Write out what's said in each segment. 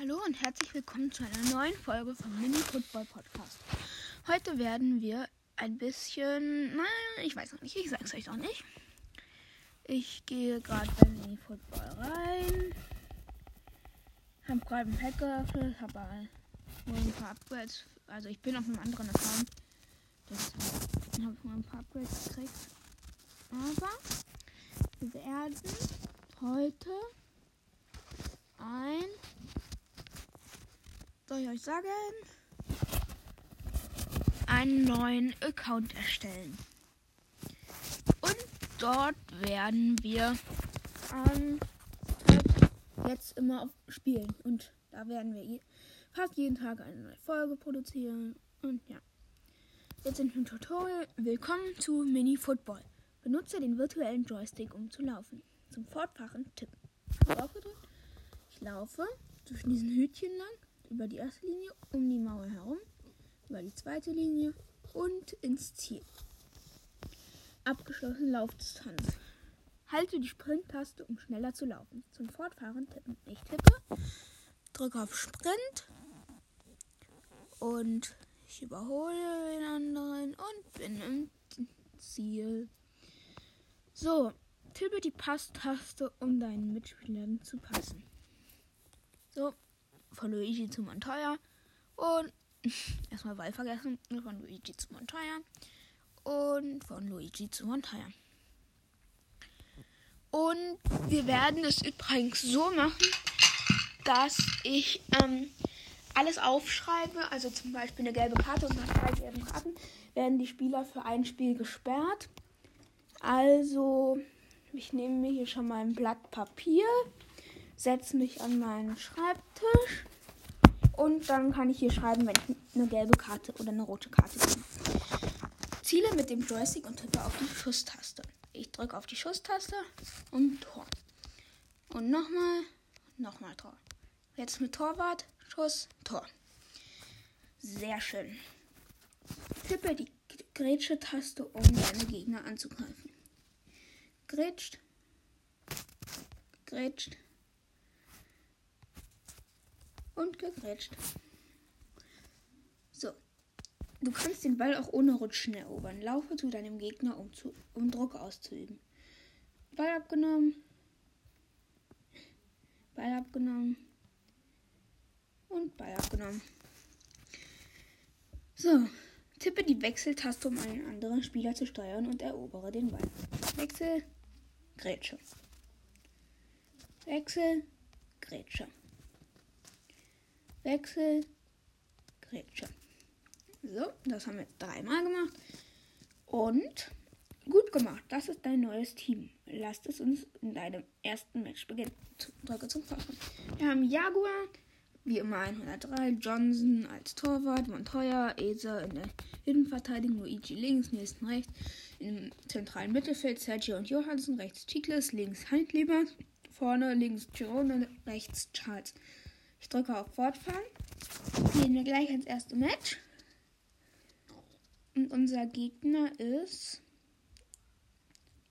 Hallo und herzlich willkommen zu einer neuen Folge vom Mini Football Podcast. Heute werden wir ein bisschen, naja, ich weiß noch nicht, ich sag's euch noch nicht. Ich gehe gerade bei Mini Football rein. Hab gerade einen Pack geöffnet, habe nur ein paar Upgrades. Also ich bin auf einem anderen Account. Deswegen habe ich mal ein paar Upgrades gekriegt. Aber wir werden heute ein soll ich euch sagen, einen neuen Account erstellen. Und dort werden wir ähm, jetzt immer spielen. Und da werden wir fast jeden Tag eine neue Folge produzieren. Und ja. Jetzt sind wir im Tutorial. Willkommen zu Mini Football. Benutze den virtuellen Joystick, um zu laufen. Zum Fortfahren tippen. Ich laufe zwischen diesen Hütchen lang über die erste Linie, um die Mauer herum, über die zweite Linie und ins Ziel. Abgeschlossene Laufdistanz. Halte die Sprint-Taste, um schneller zu laufen. Zum Fortfahren tippen. Ich tippe, drücke auf Sprint und ich überhole den anderen und bin im Ziel. So, tippe die Passtaste, um deinen Mitspielern zu passen. So, von Luigi zu Montoya. Und erstmal Ball vergessen. Von Luigi zu Montoya. Und von Luigi zu Montoya. Und wir werden es übrigens so machen, dass ich ähm, alles aufschreibe. Also zum Beispiel eine gelbe Karte und nach drei gelben Karten werden die Spieler für ein Spiel gesperrt. Also, ich nehme mir hier schon mal ein Blatt Papier setze mich an meinen Schreibtisch und dann kann ich hier schreiben, wenn ich eine gelbe Karte oder eine rote Karte kriege. Ziele mit dem Joystick und tippe auf die Schusstaste. Ich drücke auf die Schusstaste und Tor. Und nochmal, nochmal Tor. Jetzt mit Torwart, Schuss, Tor. Sehr schön. Tippe die Grätsche-Taste, um deine Gegner anzugreifen. Grätscht, grätscht, und gegrätscht. So. Du kannst den Ball auch ohne Rutschen erobern. Laufe zu deinem Gegner, um, zu, um Druck auszuüben. Ball abgenommen. Ball abgenommen. Und Ball abgenommen. So. Tippe die Wechseltaste, um einen anderen Spieler zu steuern und erobere den Ball. Wechsel, Grätsche. Wechsel, Grätsche. Wechsel, Grätsche. So, das haben wir dreimal gemacht. Und gut gemacht. Das ist dein neues Team. Lasst es uns in deinem ersten Match beginnen. Drücke zum Fahren. Wir haben Jaguar, wie immer 103, Johnson als Torwart, Montoya, Esa in der Innenverteidigung, Luigi links, Nielsen rechts, im zentralen Mittelfeld Sergio und Johansson, rechts Chiklis, links Heindleber, vorne links Girone, rechts Charles. Ich drücke auf Fortfahren. Gehen wir gleich ins erste Match. Und unser Gegner ist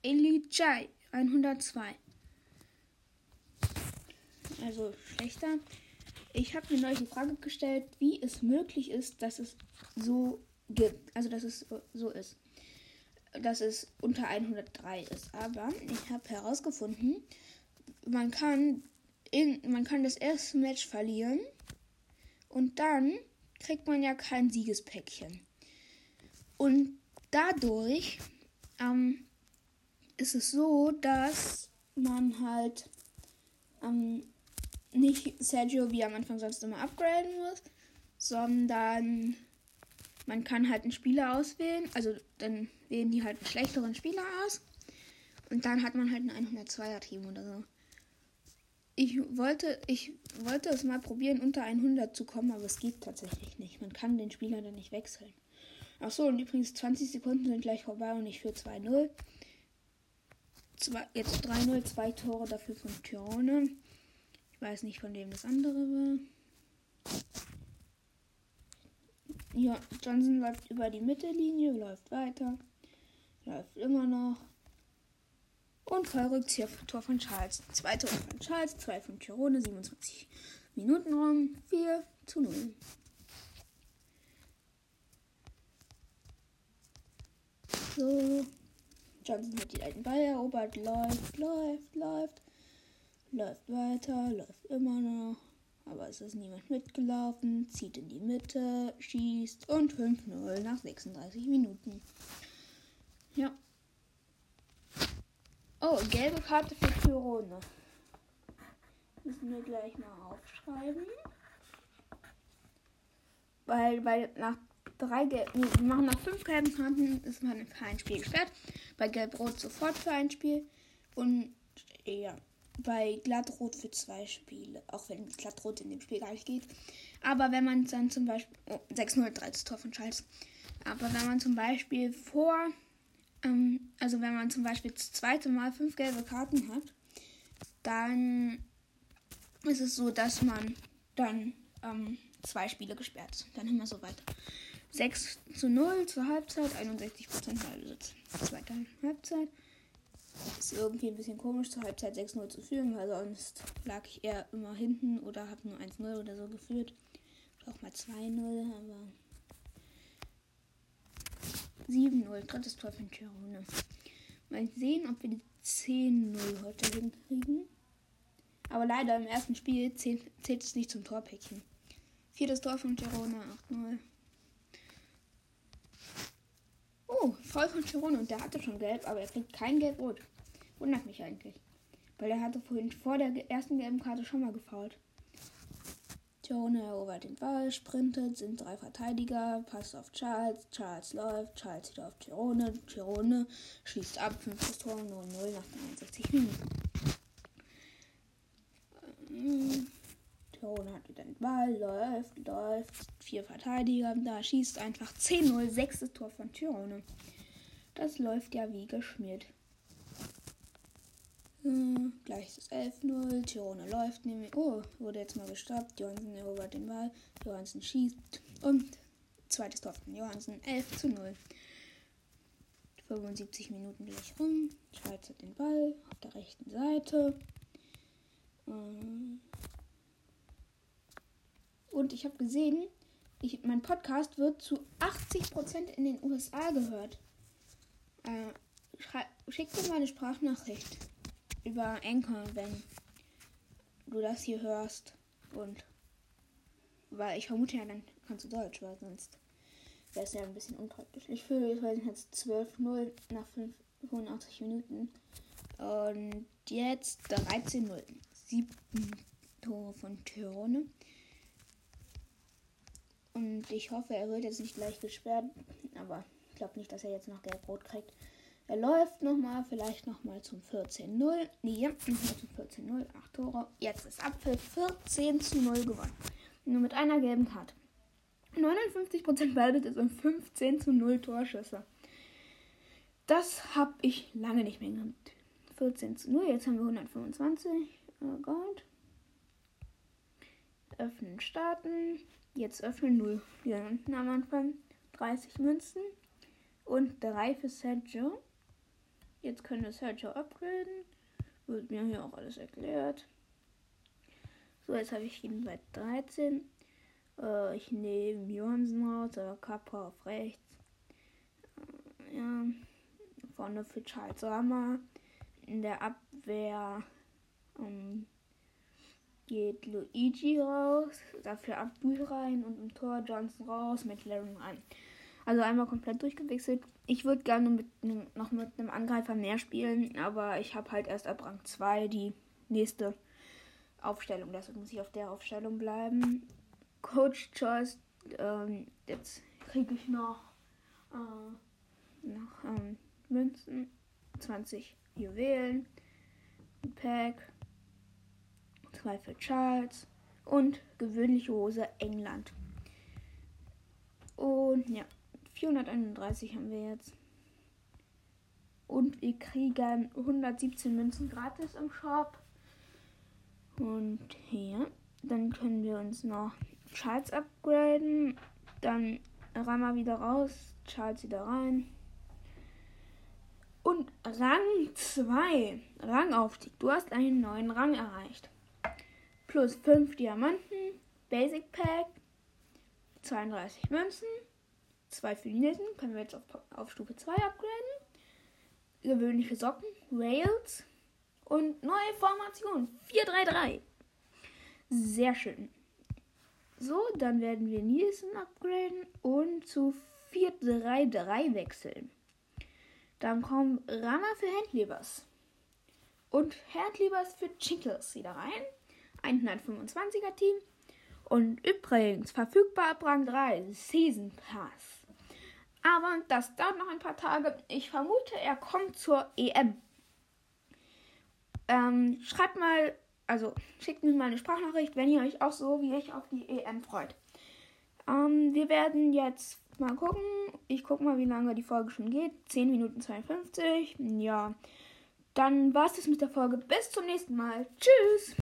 Elijah 102. Also schlechter. Ich habe mir neulich die Frage gestellt, wie es möglich ist, dass es so gibt. Also dass es so ist. Dass es unter 103 ist. Aber ich habe herausgefunden, man kann in, man kann das erste Match verlieren und dann kriegt man ja kein Siegespäckchen. Und dadurch ähm, ist es so, dass man halt ähm, nicht Sergio wie am Anfang sonst immer upgraden muss, sondern man kann halt einen Spieler auswählen. Also dann wählen die halt einen schlechteren Spieler aus. Und dann hat man halt ein 102er Team oder so. Ich wollte, ich wollte es mal probieren, unter 100 zu kommen, aber es geht tatsächlich nicht. Man kann den Spieler dann nicht wechseln. Ach so, und übrigens 20 Sekunden sind gleich vorbei und ich für 2-0. Jetzt 3-0, zwei Tore dafür von Tyrone. Ich weiß nicht, von wem das andere war. Ja, Johnson läuft über die Mittellinie, läuft weiter. Läuft immer noch. Und Fallrückzieher Tor von Charles. Zwei Tore von Charles, zwei von Tirone, 27 Minuten. Minuten rum. 4 zu 0. So. Johnson hat die alten Ball erobert. Läuft, läuft, läuft. Läuft weiter, läuft immer noch. Aber es ist niemand mitgelaufen. Zieht in die Mitte, schießt und 5-0 nach 36 Minuten. Ja. Oh, gelbe Karte für Tyrone. Müssen wir gleich mal aufschreiben. Weil, weil nach drei Gelb, nee, wir machen nach fünf gelben Karten, ist man für ein Spiel gesperrt. Bei Gelb-Rot sofort für ein Spiel. Und ja, bei Glattrot für zwei Spiele. Auch wenn Glattrot in dem Spiel gar nicht geht. Aber wenn man dann zum Beispiel. Oh, 6-0, 13 Tor von Charles. Aber wenn man zum Beispiel vor. Ähm, also wenn man zum Beispiel das zweite Mal fünf gelbe Karten hat, dann ist es so, dass man dann ähm, zwei Spiele gesperrt ist. Dann immer so weiter. 6 zu 0 zur Halbzeit, 61% Ballbesitz. Zweite Halbzeit. Ist irgendwie ein bisschen komisch, zur Halbzeit 6-0 zu führen, weil sonst lag ich eher immer hinten oder habe nur 1-0 oder so geführt. Auch mal 2-0, aber 7-0, drittes Tor für Tirone. Mal sehen, ob wir die 10-0 heute hinkriegen. Aber leider im ersten Spiel zählt, es nicht zum Torpäckchen. Viertes Tor von Tirone, 8-0. Oh, voll von Tirone und der hatte schon gelb, aber er kriegt kein gelb-rot. Wundert mich eigentlich. Weil er hatte vorhin vor der ersten gelben Karte schon mal gefault. Tirone erobert den Ball, sprintet, sind drei Verteidiger, passt auf Charles, Charles läuft, Charles wieder auf Tirone, Tirone schießt ab, fünftes Tor, 0-0 nach 63 Minuten. Ähm, Tirone hat wieder den Ball, läuft, läuft, vier Verteidiger, da schießt einfach 10-0, sechstes Tor von Tirone. Das läuft ja wie geschmiert. Hm, gleich ist es 11-0. Tirone läuft nämlich. Oh, wurde jetzt mal gestoppt. Johansen erobert den Ball. Johansen schießt. Und zweites Tor von Johansen. 11 zu 0. 75 Minuten gleich rum. Schweiz hat den Ball auf der rechten Seite. Hm. Und ich habe gesehen, ich, mein Podcast wird zu 80% in den USA gehört. Äh, schick mir mal eine Sprachnachricht über Anchor, wenn du das hier hörst. Und weil ich vermute ja, dann kannst du Deutsch, weil sonst wäre es ja ein bisschen unpraktisch. Ich fühle jetzt 12-0 nach 85 Minuten. Und jetzt 13-0. Siebten Tore von Tyrone. Und ich hoffe, er wird jetzt nicht gleich gesperrt. Aber ich glaube nicht, dass er jetzt noch gelb-rot kriegt. Er läuft nochmal, vielleicht nochmal zum 14-0. Nee, nochmal zum 14-0. 8 Tore. Jetzt ist Apfel 14 zu 0 gewonnen. Nur mit einer gelben Karte. 59% Ballbesitz und 15 zu 0 Torschüsse. Das habe ich lange nicht mehr gehabt. 14 zu 0. Jetzt haben wir 125 oh Gold. Öffnen, starten. Jetzt öffnen 0. Wir unten am Anfang 30 Münzen und 3 für Sergio. Jetzt können wir Sergio upgraden. Wird mir hier auch alles erklärt. So, jetzt habe ich ihn bei 13. Äh, ich nehme Johansen raus, oder Kappa auf rechts. Äh, ja. Vorne für Charles Rama. In der Abwehr ähm, geht Luigi raus. Dafür Abdul rein und im Tor Johnson raus, mit Larry rein. Also einmal komplett durchgewechselt. Ich würde gerne mit noch mit einem Angreifer mehr spielen, aber ich habe halt erst ab Rang 2 die nächste Aufstellung. Deshalb muss ich auf der Aufstellung bleiben. Coach Choice, ähm, jetzt kriege ich noch, äh, noch ähm, Münzen, 20 Juwelen, ein Pack, zwei für Charles und gewöhnliche Hose England. Und ja. 431 haben wir jetzt. Und wir kriegen 117 Münzen gratis im Shop. Und hier. Dann können wir uns noch Charles upgraden. Dann Rama wieder raus. Charles wieder rein. Und Rang 2. Rangaufstieg. Du hast einen neuen Rang erreicht. Plus 5 Diamanten Basic Pack, 32 Münzen, 2 für die Nissen, können wir jetzt auf, auf Stufe 2 upgraden. Gewöhnliche Socken, Rails und neue Formation, 433. Sehr schön. So, dann werden wir Nielsen upgraden und zu 433 wechseln. Dann kommen Rama für Handlebers und Handlebers für Chinkles wieder rein. 125er Team. Und übrigens verfügbar ab Rang 3 Season Pass. Aber das dauert noch ein paar Tage. Ich vermute, er kommt zur EM. Ähm, schreibt mal, also schickt mir mal eine Sprachnachricht, wenn ihr euch auch so wie ich auf die EM freut. Ähm, wir werden jetzt mal gucken. Ich gucke mal, wie lange die Folge schon geht. 10 Minuten 52. Ja. Dann war es das mit der Folge. Bis zum nächsten Mal. Tschüss.